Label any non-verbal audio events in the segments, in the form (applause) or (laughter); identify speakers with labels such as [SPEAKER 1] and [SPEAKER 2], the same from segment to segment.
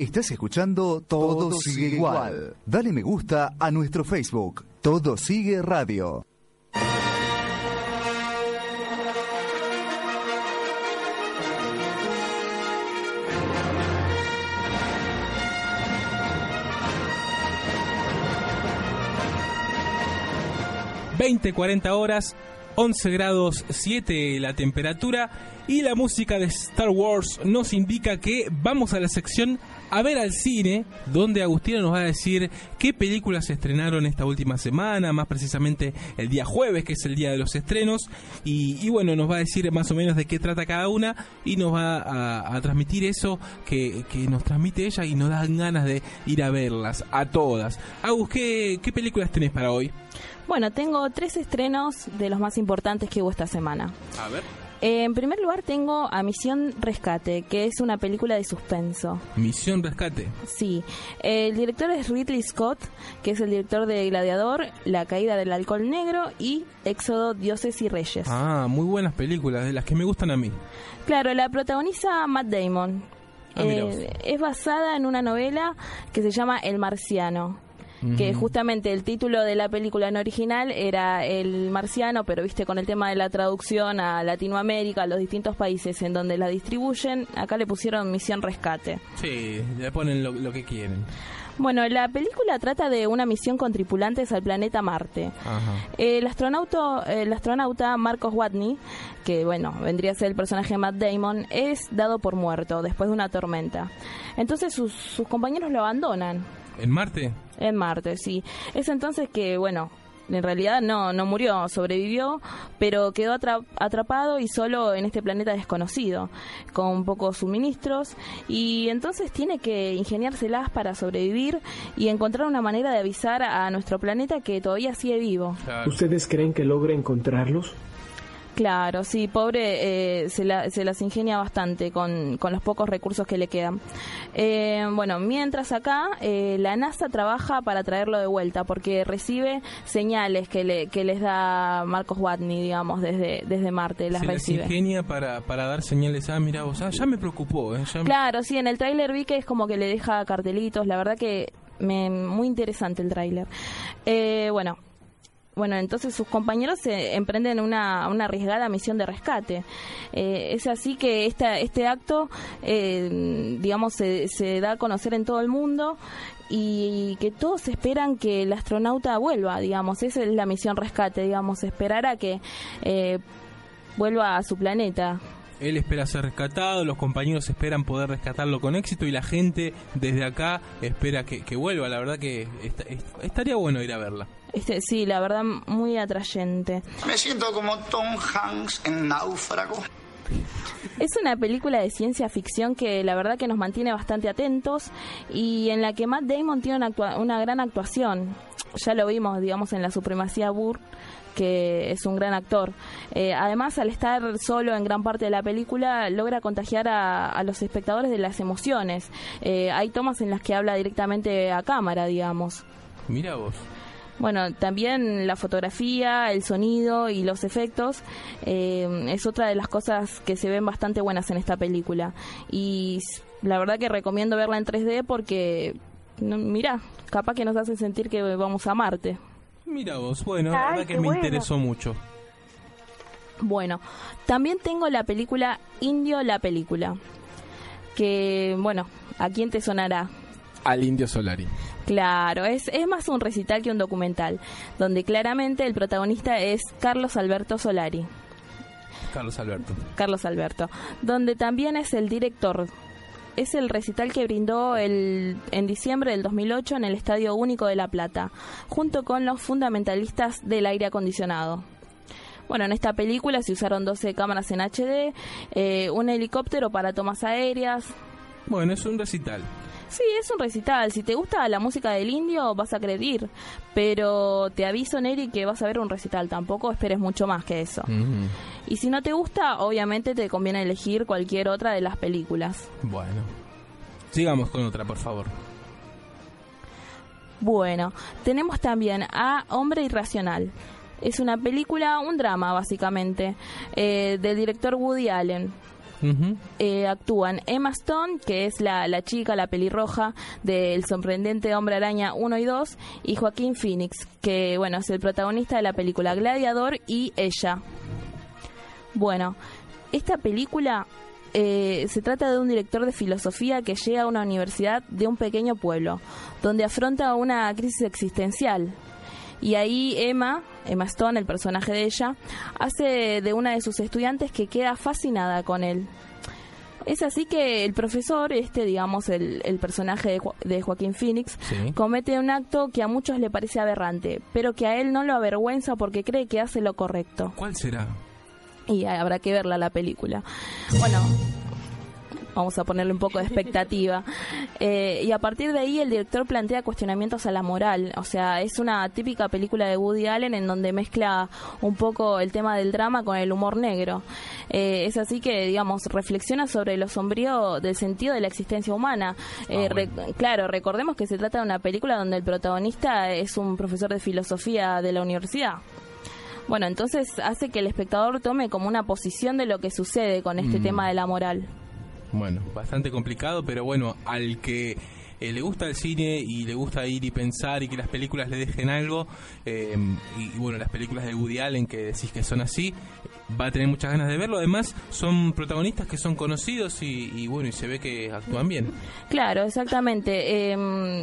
[SPEAKER 1] Estás escuchando Todo, sigue igual. Dale me gusta a nuestro Facebook. Todo sigue radio.
[SPEAKER 2] ...20, 40 horas... 11 grados 7 la temperatura y la música de Star Wars nos indica que vamos a la sección a ver al cine, donde Agustina nos va a decir qué películas se estrenaron esta última semana, más precisamente el día jueves, que es el día de los estrenos, y, bueno, nos va a decir más o menos de qué trata cada una y nos va a, transmitir eso que, nos transmite ella y nos dan ganas de ir a verlas, a todas. Agus, ¿qué, qué películas tenés para hoy?
[SPEAKER 3] Bueno, tengo tres estrenos de los más importantes que hubo esta semana.
[SPEAKER 2] A ver.
[SPEAKER 3] Eh, en primer lugar tengo a Misión Rescate, que es una película de suspenso.
[SPEAKER 2] Misión Rescate.
[SPEAKER 3] Sí. El director es Ridley Scott, que es el director de Gladiador, La caída del alcohol negro y Éxodo, Dioses y Reyes.
[SPEAKER 2] Ah, muy buenas películas, de las que me gustan a mí.
[SPEAKER 3] Claro, la protagoniza Matt Damon.
[SPEAKER 2] Ah,
[SPEAKER 3] eh, es basada en una novela que se llama El Marciano que justamente el título de la película en original era El Marciano, pero viste con el tema de la traducción a Latinoamérica, a los distintos países en donde la distribuyen, acá le pusieron Misión Rescate.
[SPEAKER 2] Sí, le ponen lo, que quieren.
[SPEAKER 3] Bueno, la película trata de una misión con tripulantes al planeta Marte. El, astronauta, el astronauta Marcos Watney, que bueno, vendría a ser el personaje de Matt Damon, es dado por muerto después de una tormenta. Entonces sus, sus compañeros lo abandonan
[SPEAKER 2] ¿En Marte?
[SPEAKER 3] En Marte, sí. Es entonces que, bueno, en realidad no, no murió, sobrevivió, pero quedó atrapado y solo en este planeta desconocido, con pocos suministros, y entonces tiene que ingeniárselas para sobrevivir y encontrar una manera de avisar a nuestro planeta que todavía sigue vivo.
[SPEAKER 4] ¿Ustedes creen que logre encontrarlos?
[SPEAKER 3] Claro, sí, pobre eh, se, las ingenia bastante con, los pocos recursos que le quedan. Eh, bueno, mientras acá eh, la NASA trabaja para traerlo de vuelta porque recibe señales que, le, que les da Marcos Watney, digamos, desde, desde Marte. Las
[SPEAKER 2] se
[SPEAKER 3] recibe.
[SPEAKER 2] Las ingenia para, para dar señales. Ah, mira vos, ah, ya me preocupó.
[SPEAKER 3] Claro, sí, en el tráiler vi que es como que le deja cartelitos. La verdad que me, muy interesante el tráiler. bueno, bueno, entonces sus compañeros se emprenden una, una arriesgada misión de rescate. Eh, es así que esta, este acto, eh, digamos, se, se da a conocer en todo el mundo y que todos esperan que el astronauta vuelva, digamos, esa es la misión rescate, digamos, esperar a que eh, vuelva a su planeta.
[SPEAKER 2] Él espera ser rescatado, los compañeros esperan poder rescatarlo con éxito y la gente desde acá espera que, vuelva. La verdad que estaría bueno ir a verla.
[SPEAKER 3] Este, sí, la verdad, muy atrayente.
[SPEAKER 5] Me siento como Tom Hanks en Náufrago.
[SPEAKER 3] Es una película de ciencia ficción que la verdad que nos mantiene bastante atentos y en la que Matt Damon tiene una, una gran actuación. Ya lo vimos, digamos, en La Supremacía Burr, que es un gran actor. Eh, además, al estar solo en gran parte de la película, logra contagiar a, los espectadores de las emociones. Eh, hay tomas en las que habla directamente a cámara, digamos.
[SPEAKER 2] Mira vos.
[SPEAKER 3] Bueno, también la fotografía, el sonido y los efectos eh, es otra de las cosas que se ven bastante buenas en esta película. Y la verdad que recomiendo verla en 3D porque, mira, capaz que nos hace sentir que vamos a Marte.
[SPEAKER 2] Mira vos, bueno, la verdad que me interesó mucho.
[SPEAKER 3] Bueno, también tengo la película Indio la película. Que, bueno, ¿a quién te sonará?
[SPEAKER 2] Al Indio Solari.
[SPEAKER 3] Claro, es, es más un recital que un documental, donde claramente el protagonista es Carlos Alberto Solari.
[SPEAKER 2] Carlos Alberto.
[SPEAKER 3] Carlos Alberto, donde también es el director. Es el recital que brindó el, en diciembre del 2008 en el Estadio Único de La Plata, junto con los fundamentalistas del aire acondicionado. Bueno, en esta película se usaron 12 cámaras en HD, eh, un helicóptero para tomas aéreas.
[SPEAKER 2] Bueno, es un recital.
[SPEAKER 3] Sí, es un recital. Si te gusta la música del indio, vas a querer ir. Pero te aviso, Neri, que vas a ver un recital. Tampoco esperes mucho más que eso. Y si no te gusta, obviamente te conviene elegir cualquier otra de las películas.
[SPEAKER 2] Bueno. Sigamos con otra, por favor.
[SPEAKER 3] Bueno, tenemos también a Hombre Irracional. Es una película, un drama básicamente, eh, del director Woody Allen. Eh, actúan Emma Stone, que es la, la chica, la pelirroja del sorprendente Hombre Araña 1 y 2, y Joaquín Phoenix, que bueno, es el protagonista de la película Gladiador y ella. Bueno, esta película eh, se trata de un director de filosofía que llega a una universidad de un pequeño pueblo, donde afronta una crisis existencial. Y ahí Emma, Emma Stone, el personaje de ella, hace de una de sus estudiantes que queda fascinada con él. Es así que el profesor, este, digamos, el, el personaje de, Jo- de Joaquín Phoenix,
[SPEAKER 2] Sí.
[SPEAKER 3] comete un acto que a muchos le parece aberrante, pero que a él no lo avergüenza porque cree que hace lo correcto.
[SPEAKER 2] ¿Cuál será?
[SPEAKER 3] Y habrá que verla la película. Bueno, vamos a ponerle un poco de expectativa. (laughs) Eh, y a partir de ahí el director plantea cuestionamientos a la moral. O sea, es una típica película de Woody Allen en donde mezcla un poco el tema del drama con el humor negro. Eh, es así que, digamos, reflexiona sobre lo sombrío del sentido de la existencia humana. Eh,
[SPEAKER 2] Ah, bueno.
[SPEAKER 3] re- claro, recordemos que se trata de una película donde el protagonista es un profesor de filosofía de la universidad. Bueno, entonces hace que el espectador tome como una posición de lo que sucede con este
[SPEAKER 2] Mm.
[SPEAKER 3] tema de la moral.
[SPEAKER 2] Bueno, bastante complicado, pero bueno, al que eh, le gusta el cine y le gusta ir y pensar y que las películas le dejen algo, eh, y, bueno, las películas de Woody Allen que decís que son así, va a tener muchas ganas de verlo. Además, son protagonistas que son conocidos y, y bueno, y se ve que actúan bien.
[SPEAKER 3] Claro, exactamente. Eh,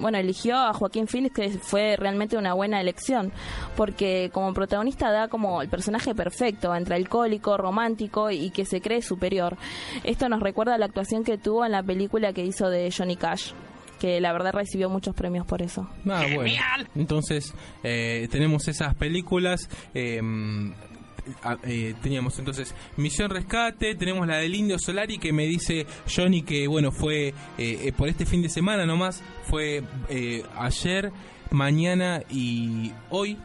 [SPEAKER 3] bueno, eligió a Joaquín Phoenix, que fue realmente una buena elección, porque como protagonista da como el personaje perfecto, entre alcohólico, romántico y que se cree superior. Esto nos recuerda a la actuación que tuvo en la película que hizo de Johnny Cash, que la verdad recibió muchos premios por eso.
[SPEAKER 2] Ah, bueno. Entonces, eh, tenemos esas películas. eh, eh, teníamos entonces Misión Rescate, tenemos la del Indio Solari que me dice Johnny que bueno fue eh, eh, por este fin de semana nomás, fue eh, ayer, mañana y hoy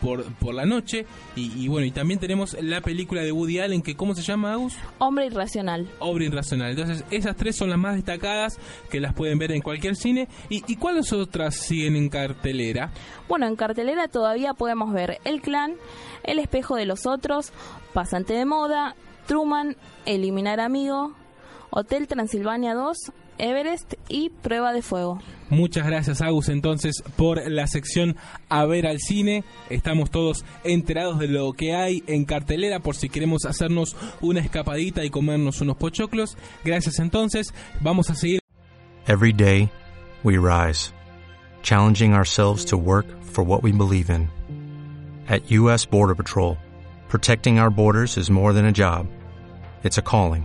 [SPEAKER 2] por, por la noche y, y bueno y también tenemos la película de Woody Allen que ¿cómo se llama Agus?
[SPEAKER 3] Hombre irracional.
[SPEAKER 2] Obra Irracional. Entonces, esas tres son las más destacadas que las pueden ver en cualquier cine. ¿Y, y cuáles otras siguen en cartelera?
[SPEAKER 3] Bueno, en cartelera todavía podemos ver El Clan, El Espejo de los Otros, Pasante de Moda, Truman, Eliminar Amigo, Hotel Transilvania 2, Everest y Prueba de Fuego.
[SPEAKER 2] Muchas gracias, Agus, entonces, por la sección A ver al cine. Estamos todos enterados de lo que hay en cartelera por si queremos hacernos una escapadita y comernos unos pochoclos. Gracias, entonces. Vamos a seguir.
[SPEAKER 6] Every day, we rise, challenging ourselves to work for what we believe in. At U.S. Border Patrol, protecting our borders is more than a job, it's a calling.